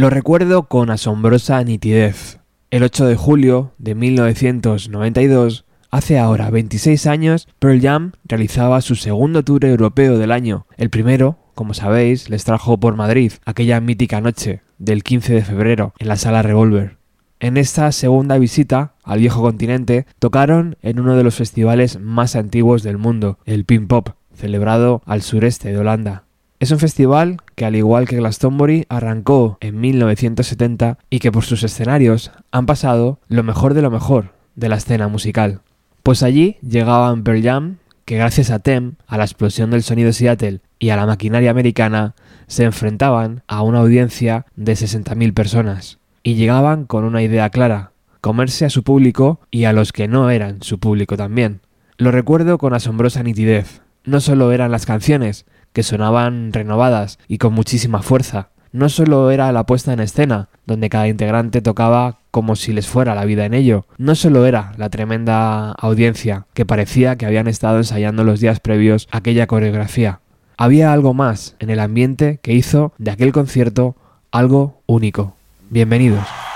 Lo recuerdo con asombrosa nitidez. El 8 de julio de 1992, hace ahora 26 años, Pearl Jam realizaba su segundo tour europeo del año. El primero, como sabéis, les trajo por Madrid aquella mítica noche del 15 de febrero en la sala Revolver. En esta segunda visita al viejo continente tocaron en uno de los festivales más antiguos del mundo, el Pin Pop, celebrado al sureste de Holanda. Es un festival que al igual que Glastonbury arrancó en 1970 y que por sus escenarios han pasado lo mejor de lo mejor de la escena musical. Pues allí llegaban Pearl Jam, que gracias a Tem, a la explosión del sonido Seattle y a la maquinaria americana, se enfrentaban a una audiencia de 60.000 personas. Y llegaban con una idea clara, comerse a su público y a los que no eran su público también. Lo recuerdo con asombrosa nitidez. No solo eran las canciones, que sonaban renovadas y con muchísima fuerza. No solo era la puesta en escena, donde cada integrante tocaba como si les fuera la vida en ello, no solo era la tremenda audiencia que parecía que habían estado ensayando los días previos aquella coreografía. Había algo más en el ambiente que hizo de aquel concierto algo único. Bienvenidos.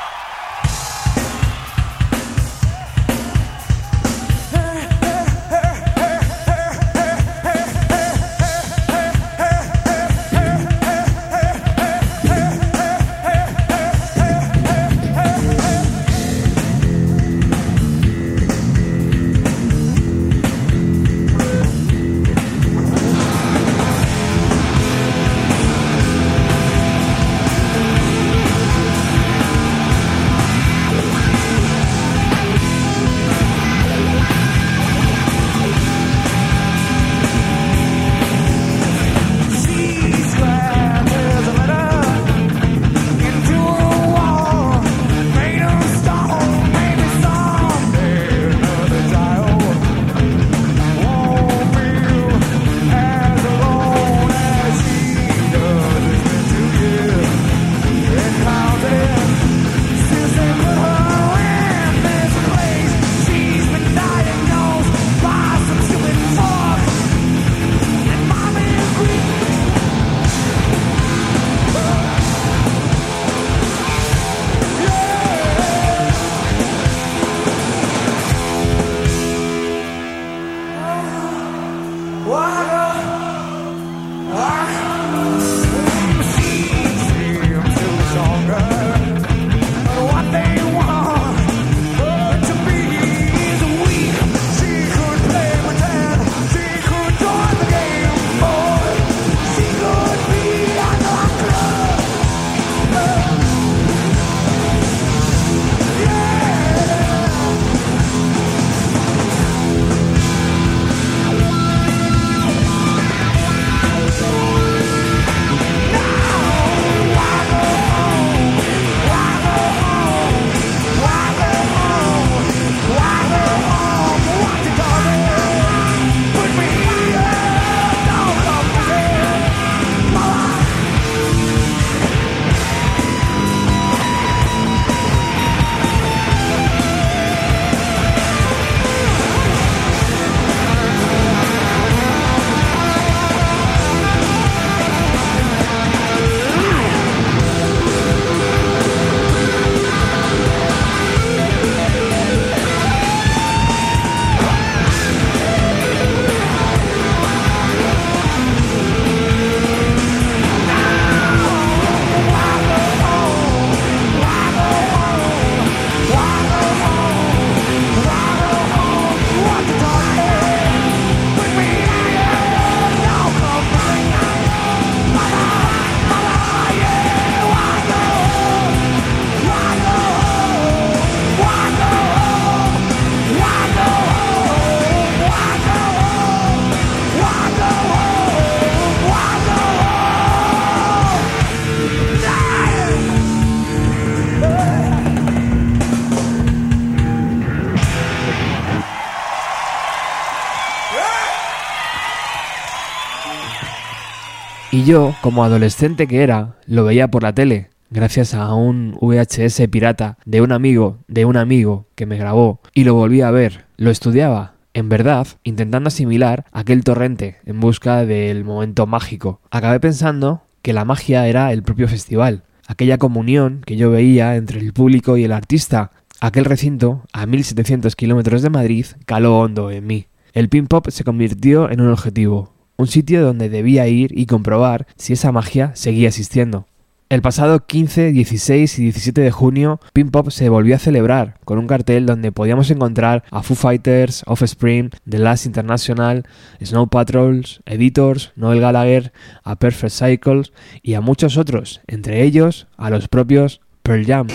Yo, como adolescente que era, lo veía por la tele, gracias a un VHS pirata de un amigo, de un amigo que me grabó, y lo volví a ver, lo estudiaba, en verdad, intentando asimilar aquel torrente en busca del momento mágico. Acabé pensando que la magia era el propio festival, aquella comunión que yo veía entre el público y el artista. Aquel recinto, a 1700 kilómetros de Madrid, caló hondo en mí. El pin pop se convirtió en un objetivo, un sitio donde debía ir y comprobar si esa magia seguía existiendo. El pasado 15, 16 y 17 de junio, Pin Pop se volvió a celebrar con un cartel donde podíamos encontrar a Foo Fighters, Offspring, The Last International, Snow Patrols, Editors, Noel Gallagher, a Perfect Cycles y a muchos otros, entre ellos a los propios Pearl Jam.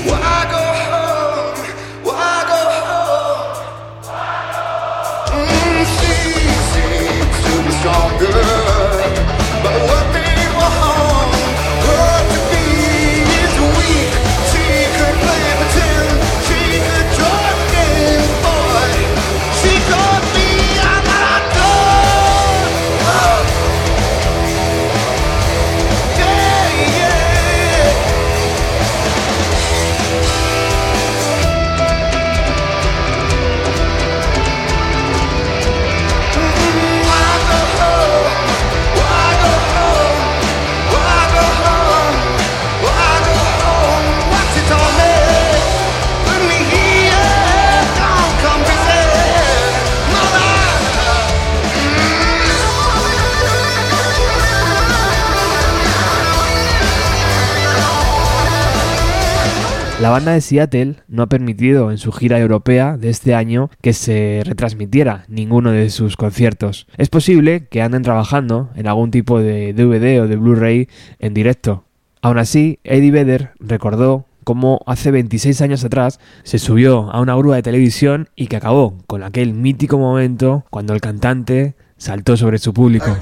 La banda de Seattle no ha permitido en su gira europea de este año que se retransmitiera ninguno de sus conciertos. Es posible que anden trabajando en algún tipo de DVD o de Blu-ray en directo. Aún así, Eddie Vedder recordó cómo hace 26 años atrás se subió a una grúa de televisión y que acabó con aquel mítico momento cuando el cantante saltó sobre su público.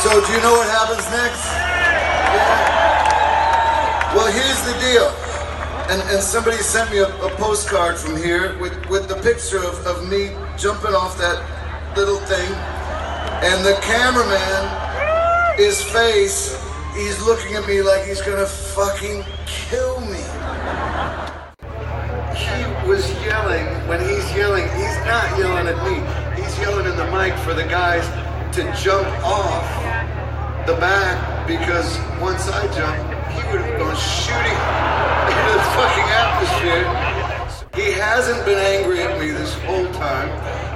So do you know what happens next? Yeah. Well, here's the deal. And, and somebody sent me a, a postcard from here with, with the picture of, of me jumping off that little thing. And the cameraman, his face, he's looking at me like he's gonna fucking kill me. He was yelling, when he's yelling, he's not yelling at me. He's yelling in the mic for the guys to jump off the back because once I jumped, he would have gone shooting into the fucking atmosphere. He hasn't been angry at me this whole time,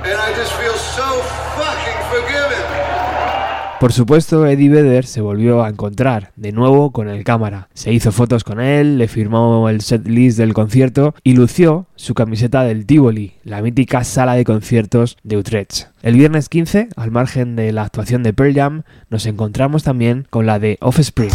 and I just feel so fucking forgiven. Por supuesto, Eddie Vedder se volvió a encontrar de nuevo con el cámara. Se hizo fotos con él, le firmó el set list del concierto y lució su camiseta del Tivoli, la mítica sala de conciertos de Utrecht. El viernes 15, al margen de la actuación de Pearl Jam, nos encontramos también con la de Offspring.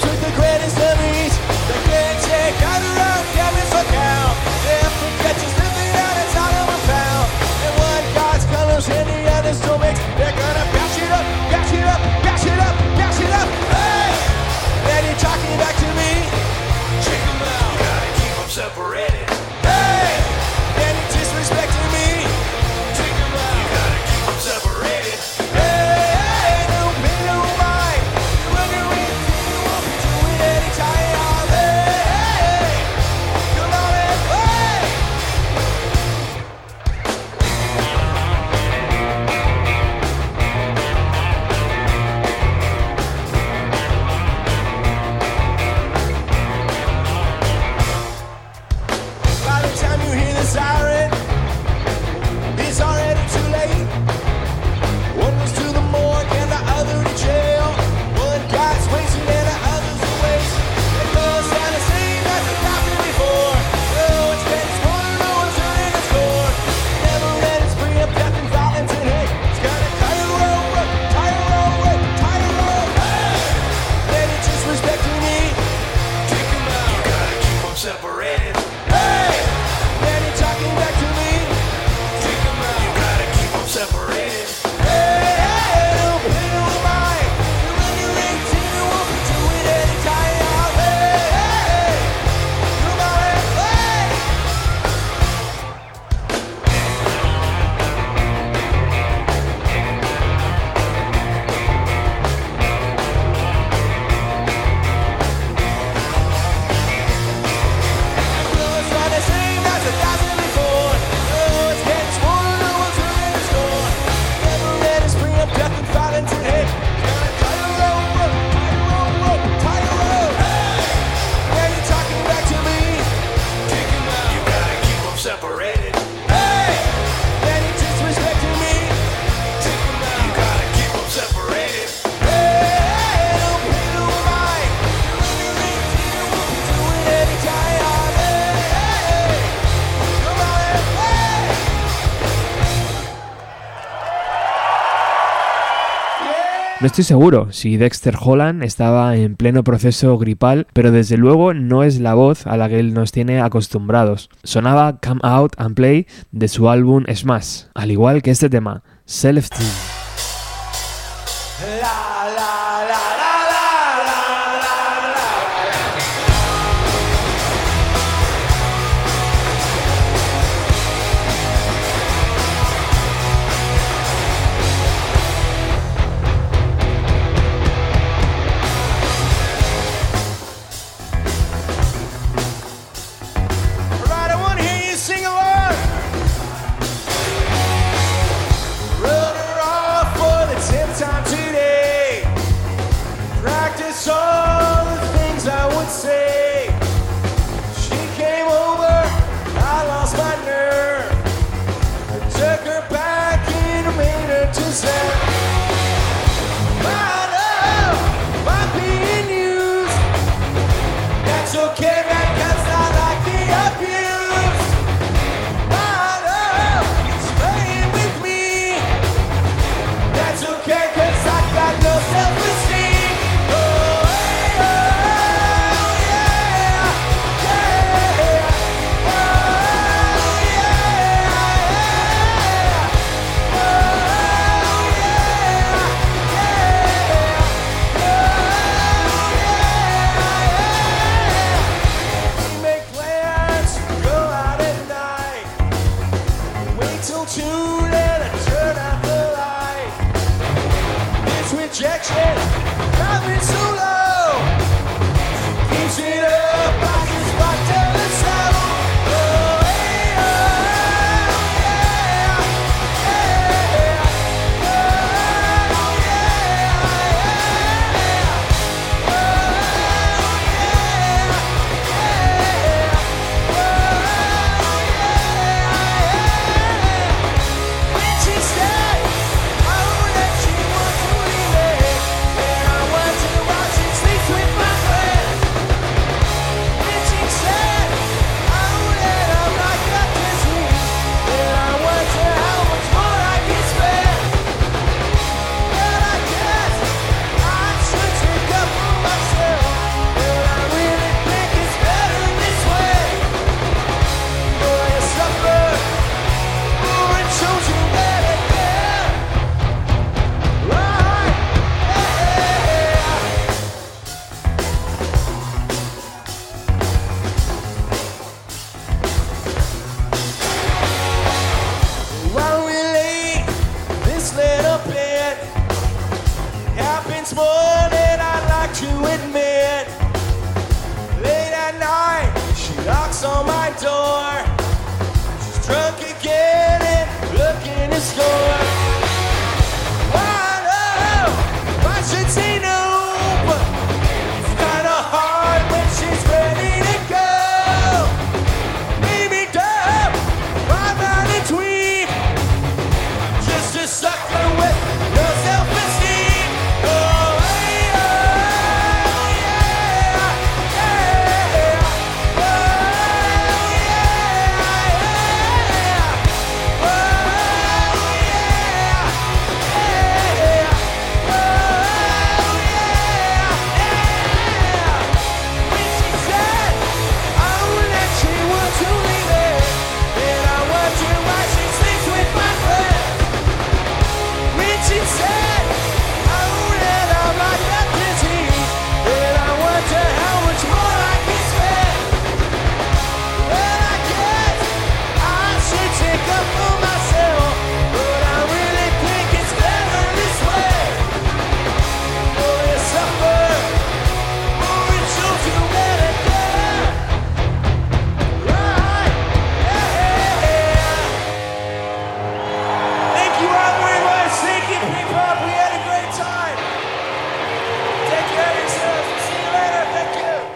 Dreams the great No estoy seguro si Dexter Holland estaba en pleno proceso gripal, pero desde luego no es la voz a la que él nos tiene acostumbrados. Sonaba Come Out and Play de su álbum Smash, al igual que este tema, Wednesday.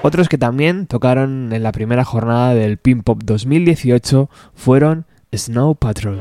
Otros que también tocaron en la primera jornada del Pin Pop 2018 fueron Snow Patrol.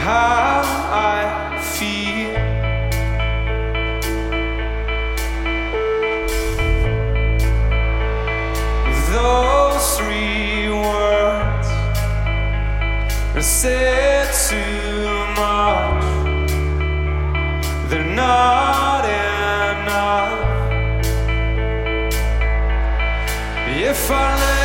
how I feel. Those three words are said too much. They're not enough. If I lay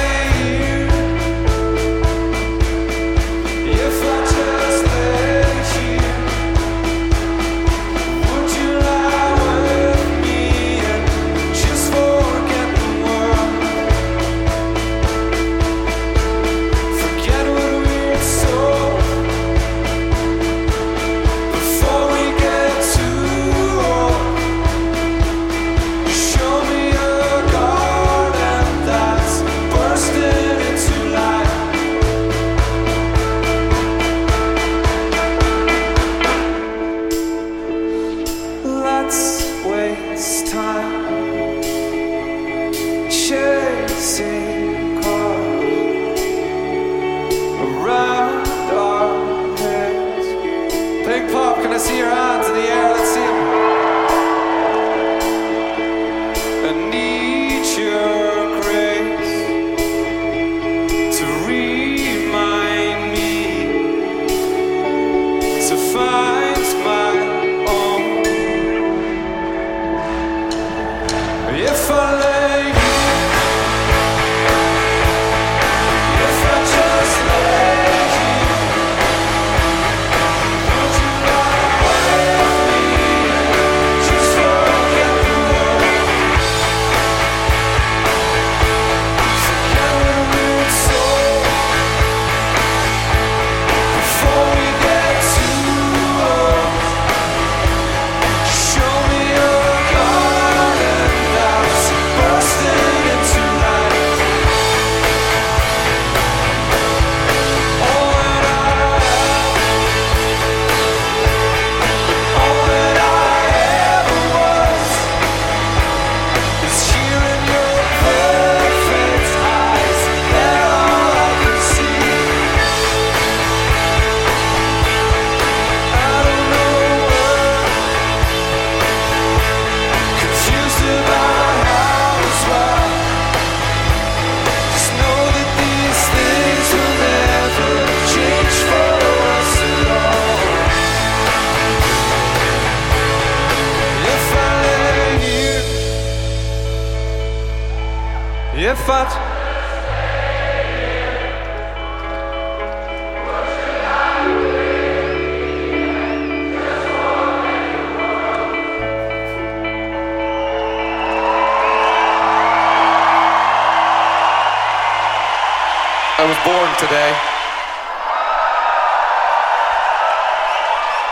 I was born today.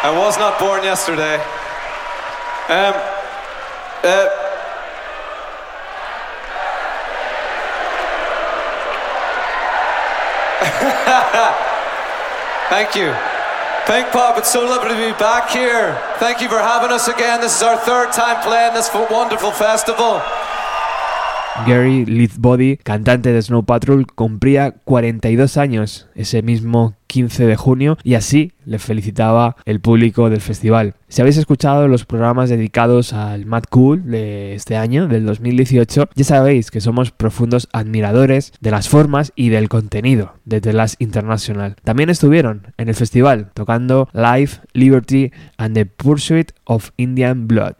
I was not born yesterday. Um, uh, Thank you. Pink Pop, it's so lovely to be back here. Thank you for having us again. This is our third time playing this wonderful festival. Gary Leithbody, cantante de Snow Patrol, cumplía 42 años ese mismo 15 de junio y así le felicitaba el público del festival. Si habéis escuchado los programas dedicados al Mad Cool de este año, del 2018, ya sabéis que somos profundos admiradores de las formas y del contenido de The Last International. También estuvieron en el festival tocando Life, Liberty and the Pursuit of Indian Blood.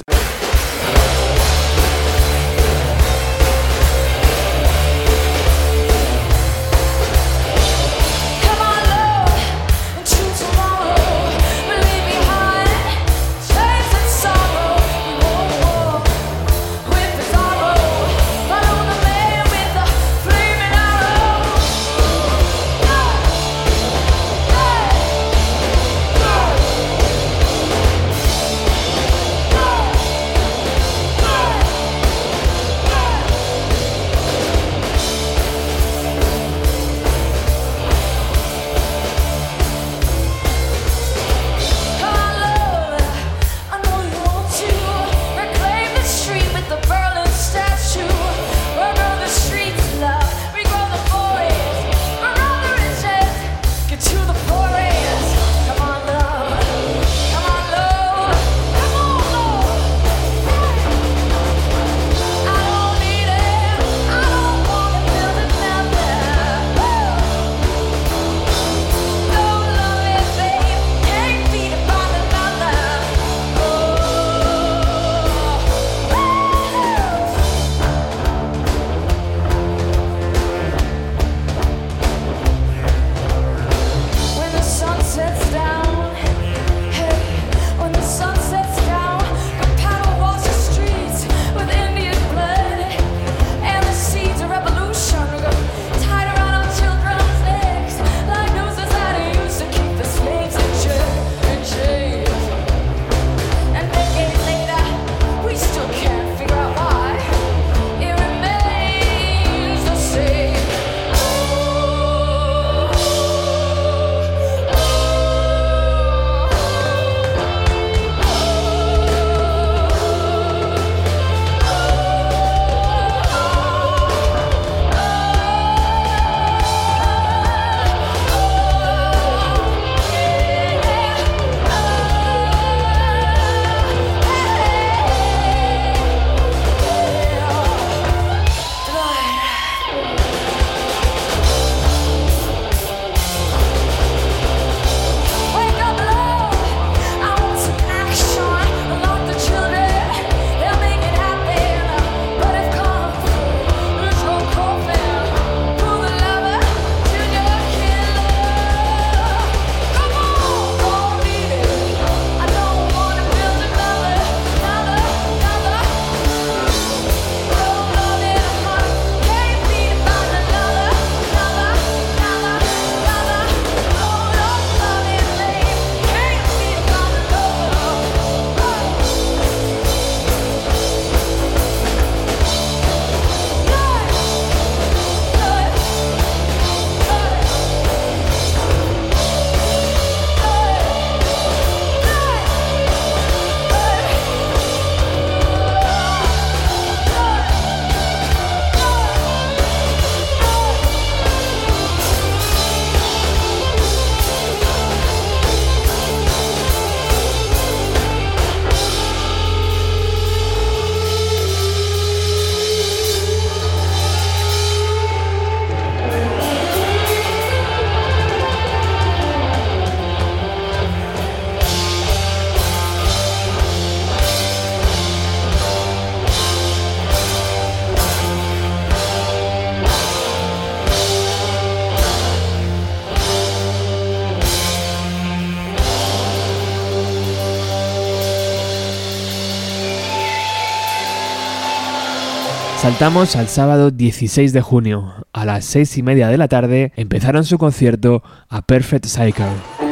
saltamos al sábado 16 de junio. A las 6 y media de la tarde empezaron su concierto A Perfect Cycle.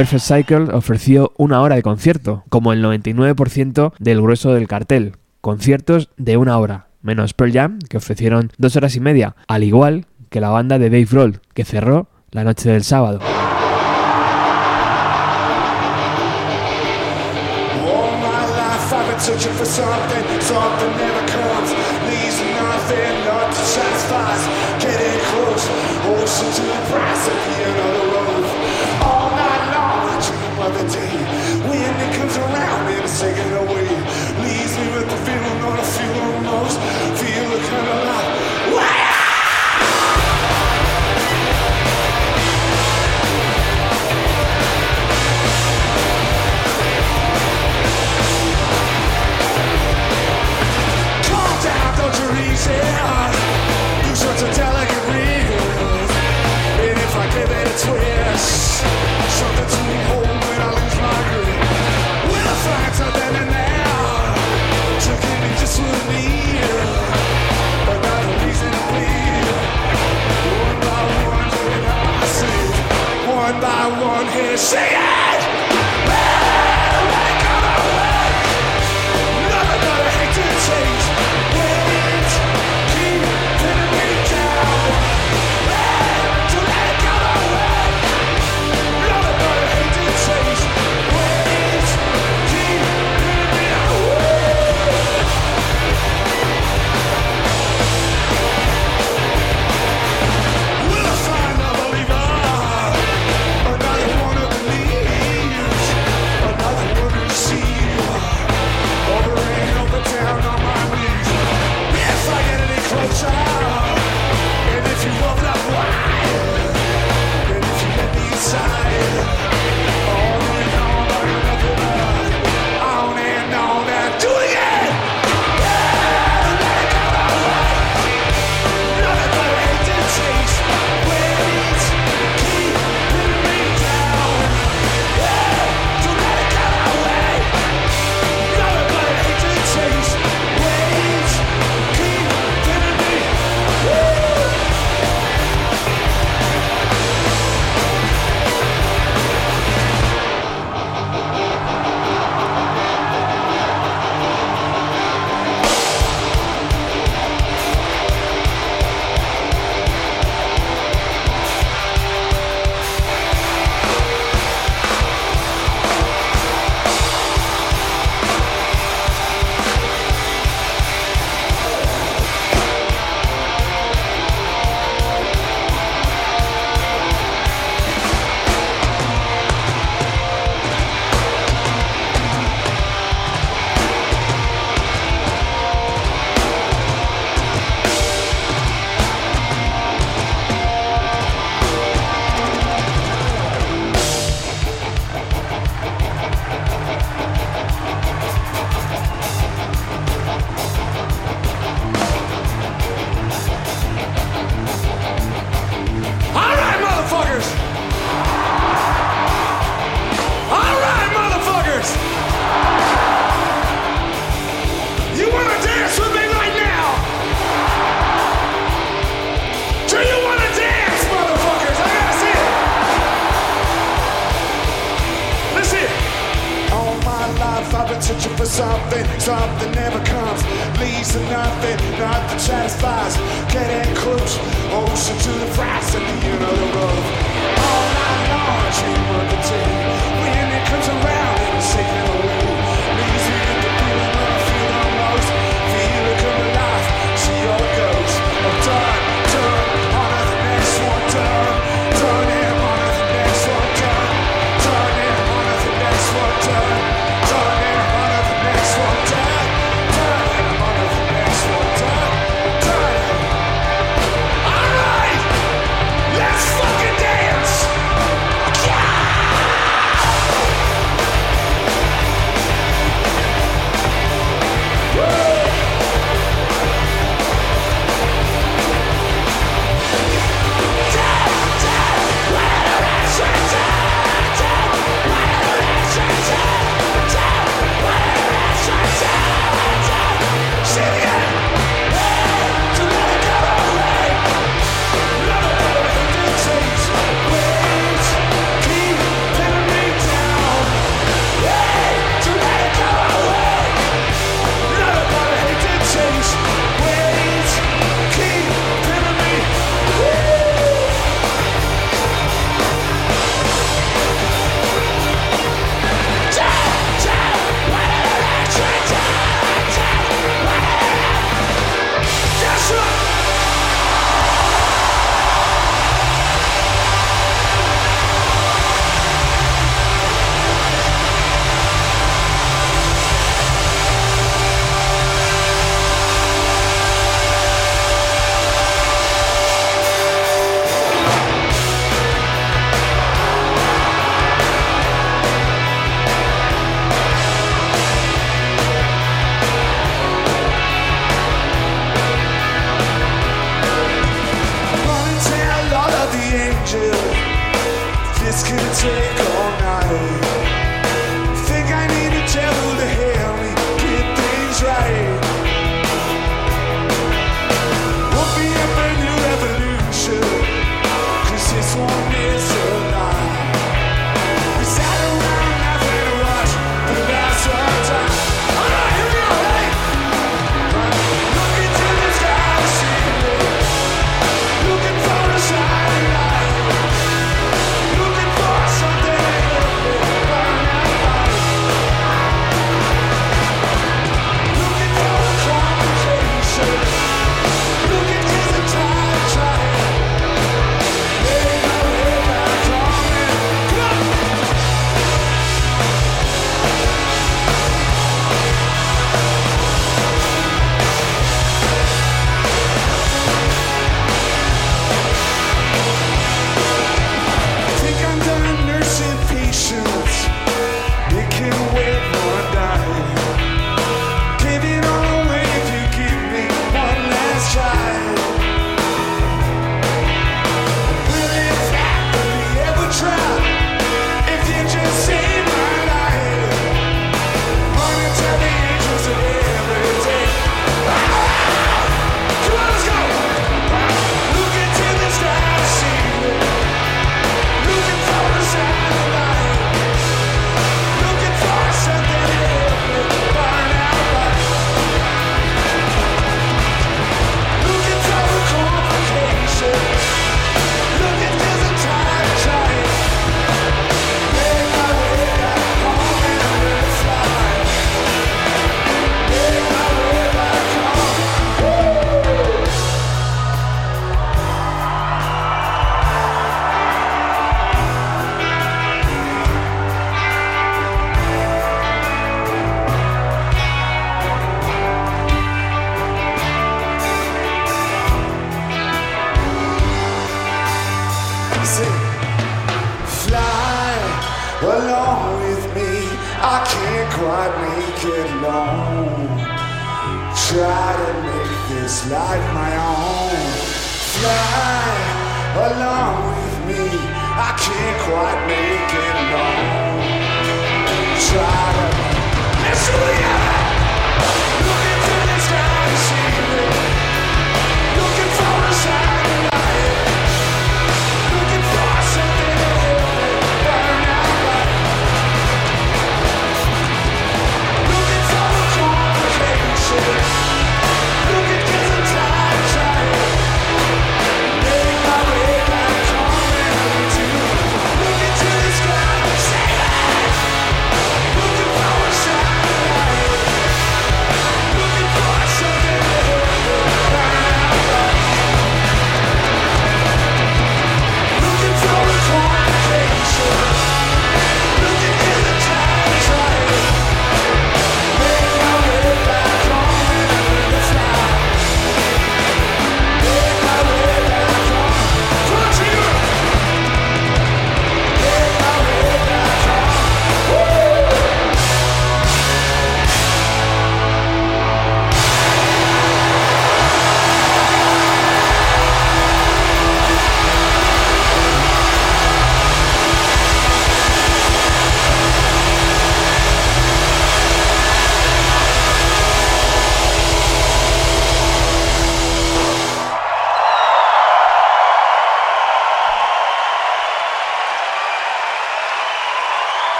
Perfect Cycle ofreció una hora de concierto, como el 99% del grueso del cartel. Conciertos de una hora, menos Pearl Jam, que ofrecieron dos horas y media, al igual que la banda de Dave Roll, que cerró la noche del sábado.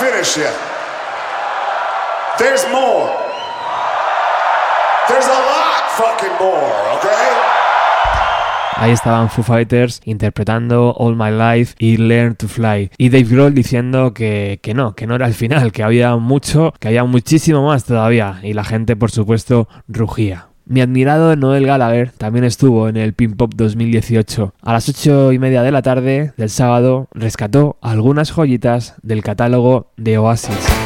finished yet. There's more. There's a lot fucking more, okay? Ahí estaban Foo Fighters interpretando All My Life y Learn to Fly. Y Dave Grohl diciendo que, que, no, que no era el final, que había mucho, que había muchísimo más todavía. Y la gente, por supuesto, rugía. Mi admirado Noel Gallagher también estuvo en el Pin Pop 2018. A las 8 y media de la tarde del sábado rescató algunas joyitas del catálogo de Oasis.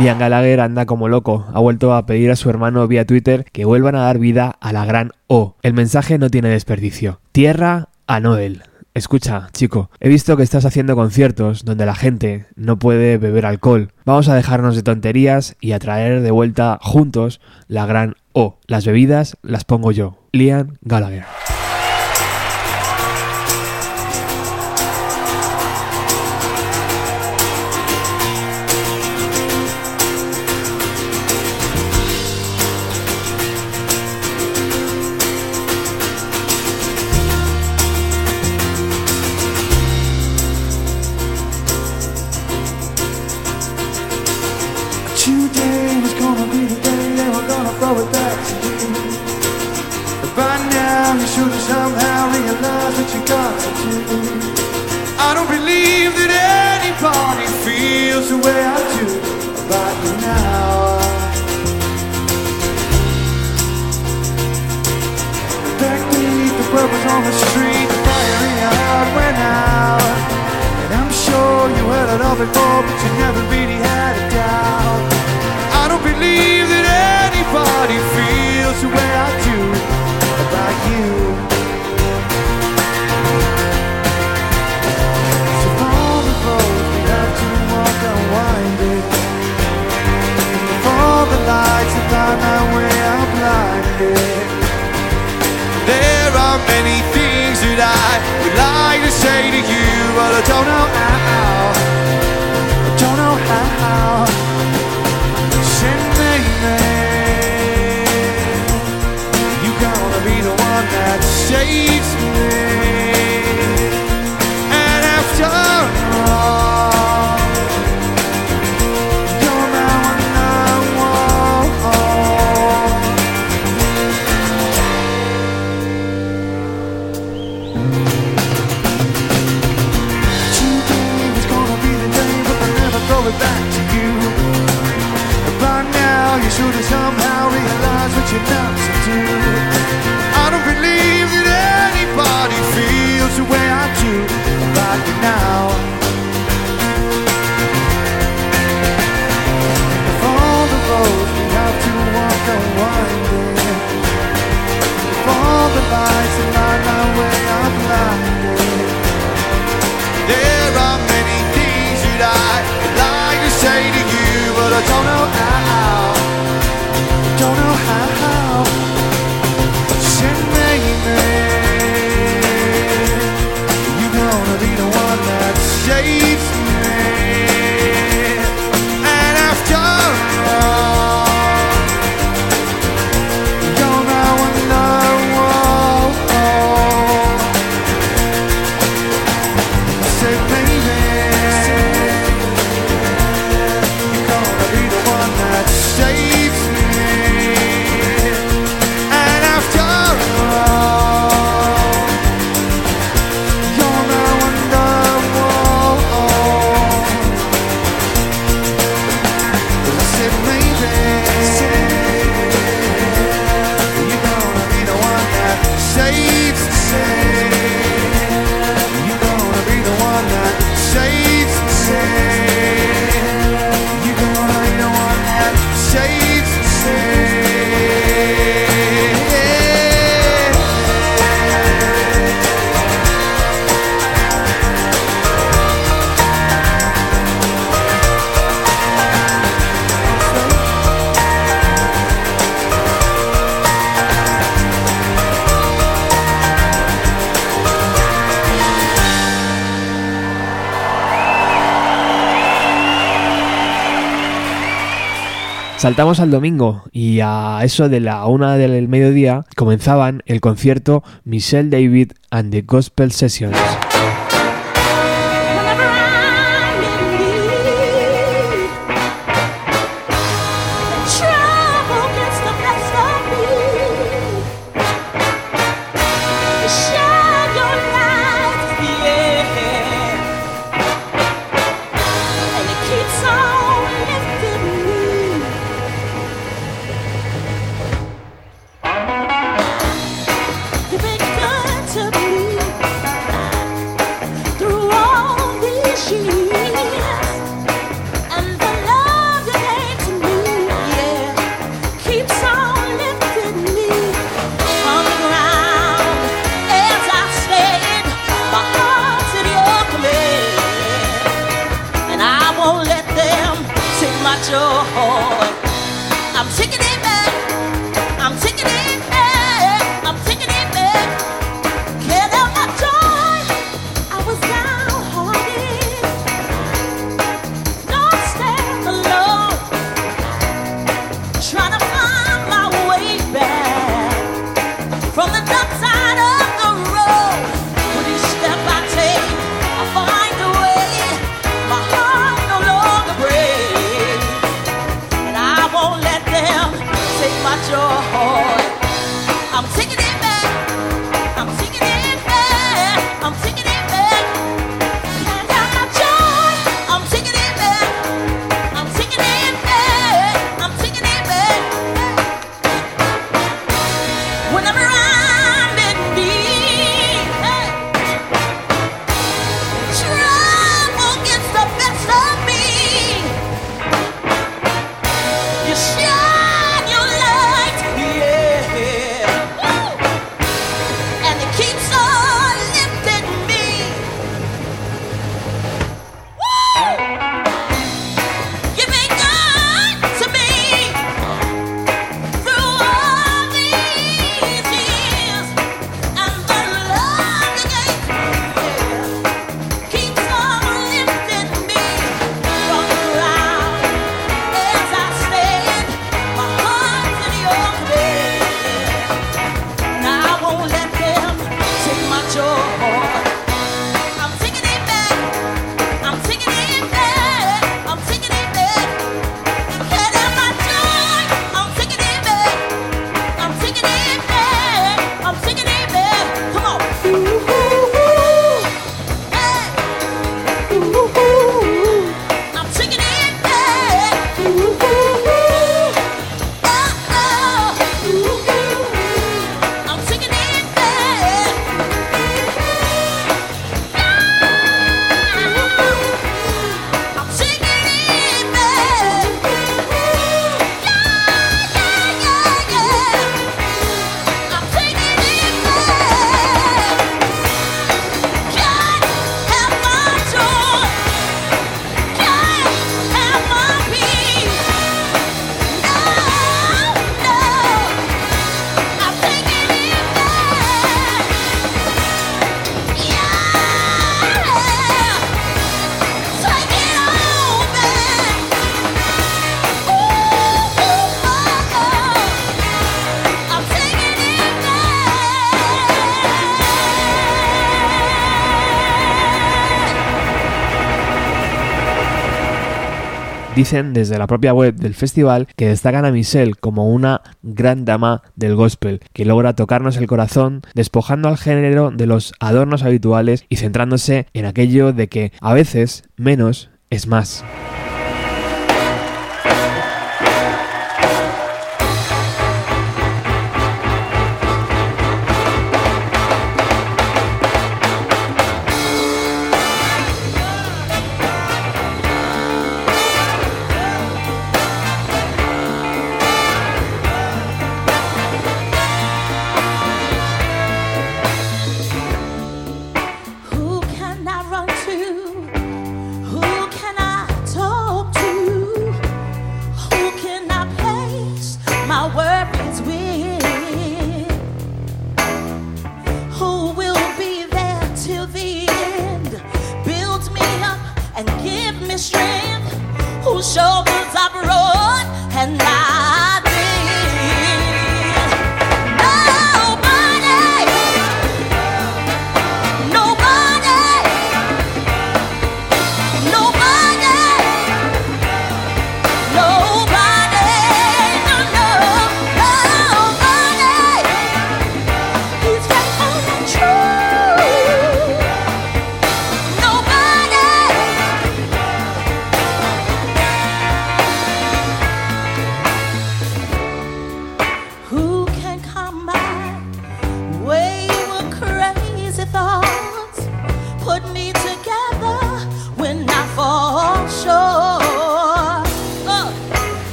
Liam Gallagher anda como loco, ha vuelto a pedir a su hermano vía Twitter que vuelvan a dar vida a la gran O. El mensaje no tiene desperdicio. Tierra a Noel. Escucha, chico, he visto que estás haciendo conciertos donde la gente no puede beber alcohol. Vamos a dejarnos de tonterías y a traer de vuelta juntos la gran O. Las bebidas las pongo yo. Liam Gallagher. Bye. Saltamos al domingo y a eso de la una del mediodía comenzaban el concierto Michelle David and the Gospel Sessions. Dicen desde la propia web del festival que destacan a Michelle como una gran dama del gospel, que logra tocarnos el corazón despojando al género de los adornos habituales y centrándose en aquello de que a veces menos es más.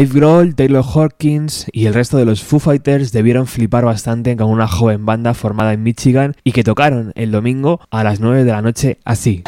Dave Grohl, Taylor Hawkins y el resto de los Foo Fighters debieron flipar bastante con una joven banda formada en Michigan y que tocaron el domingo a las 9 de la noche así.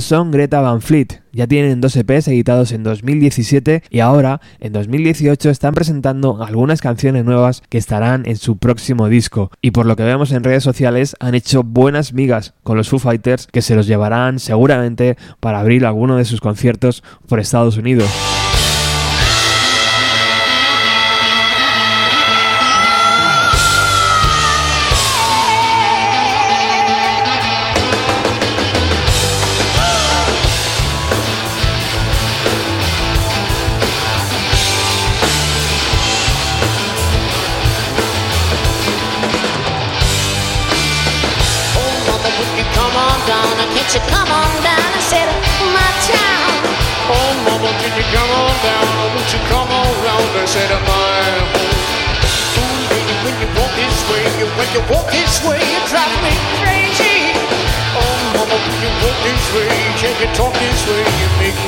Son Greta Van Fleet, ya tienen dos EPs editados en 2017 y ahora, en 2018, están presentando algunas canciones nuevas que estarán en su próximo disco. Y por lo que vemos en redes sociales, han hecho buenas migas con los Foo Fighters que se los llevarán seguramente para abrir alguno de sus conciertos por Estados Unidos. Walk this way, you drive me crazy. Oh, mama, when you walk this way, you talk this way? You make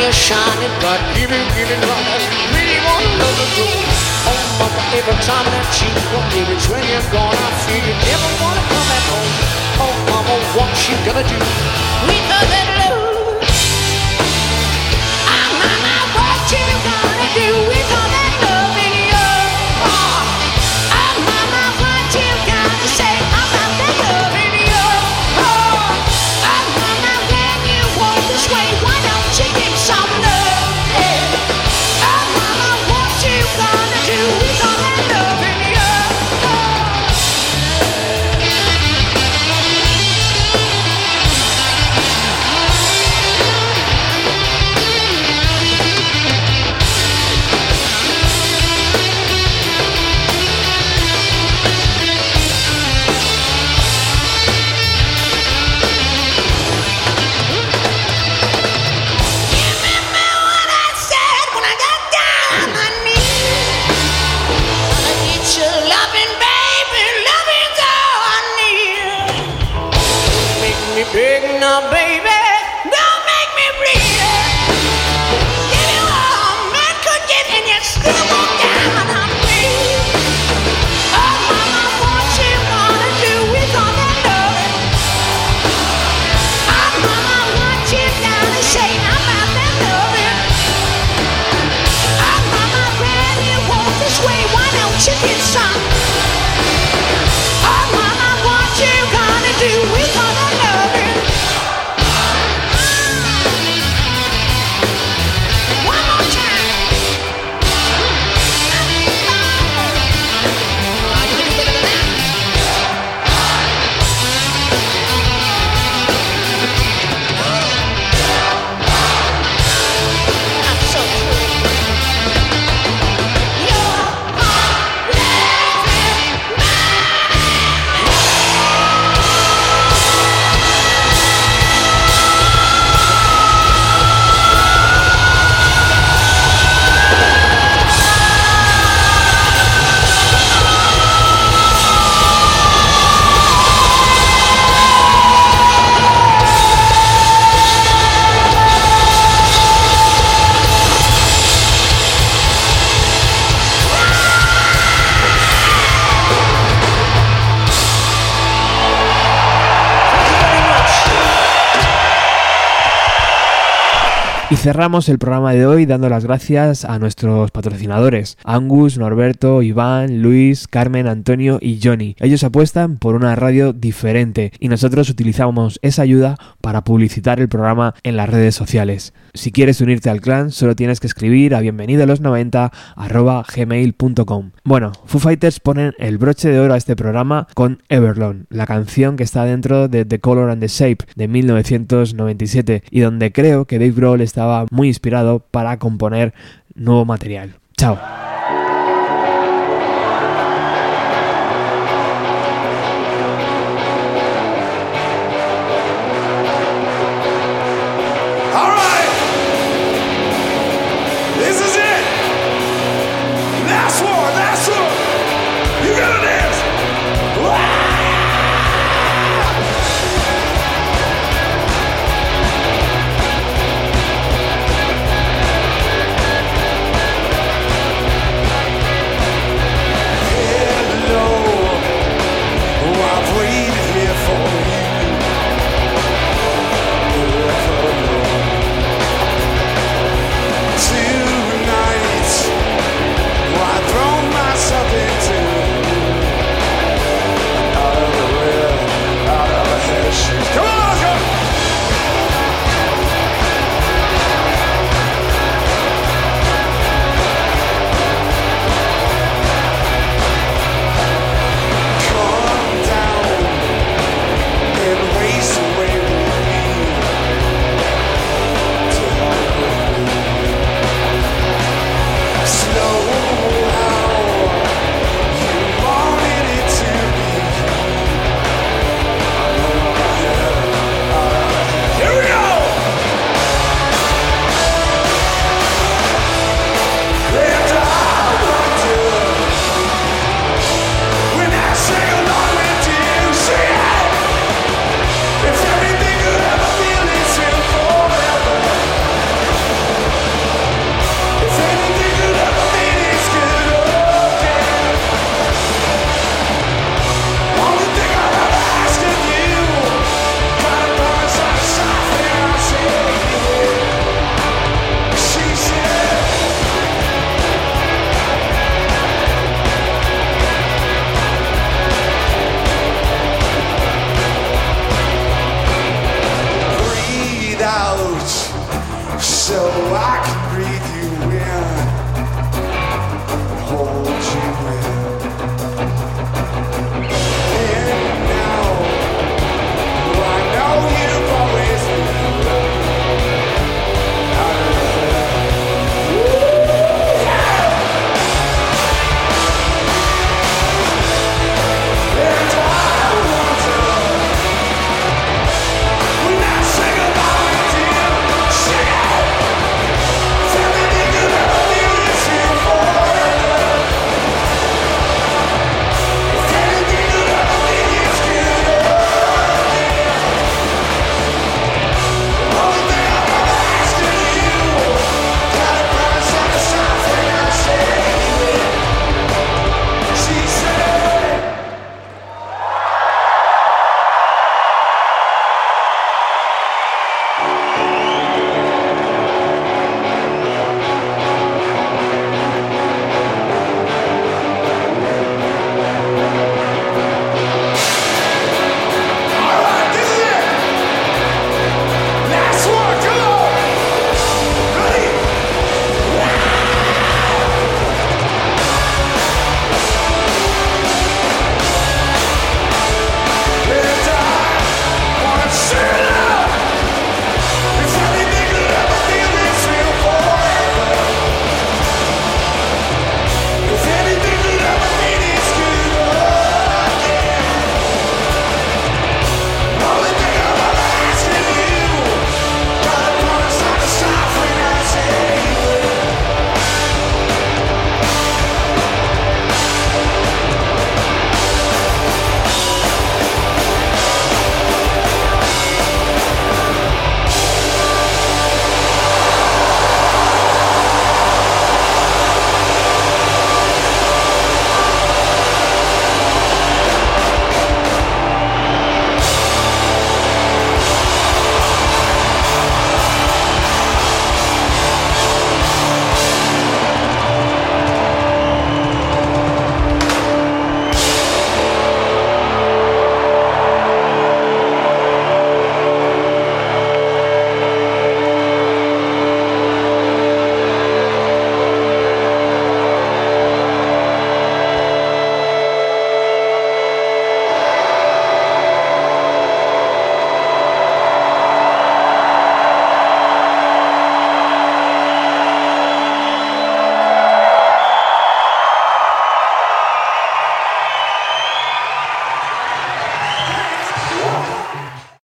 you're shining bright. It, right. I really wanna know the truth. Oh, mama, every time that you come near, it's when you're gone. I feel you never wanna come back home. Oh, mama, what you gonna do? We know that love. Ah, mama, what you gonna do with cerramos el programa de hoy dando las gracias a nuestros patrocinadores, Angus, Norberto, Iván, Luis, Carmen, Antonio y Johnny. Ellos apuestan por una radio diferente y nosotros utilizamos esa ayuda para publicitar el programa en las redes sociales. Si quieres unirte al clan, solo tienes que escribir a bienvenido a los 90 arroba gmail.com. Bueno, Foo Fighters ponen el broche de oro a este programa con Everlong, la canción que está dentro de The Color and the Shape de 1997 y donde creo que Dave Grohl está muy inspirado para componer nuevo material. Chao.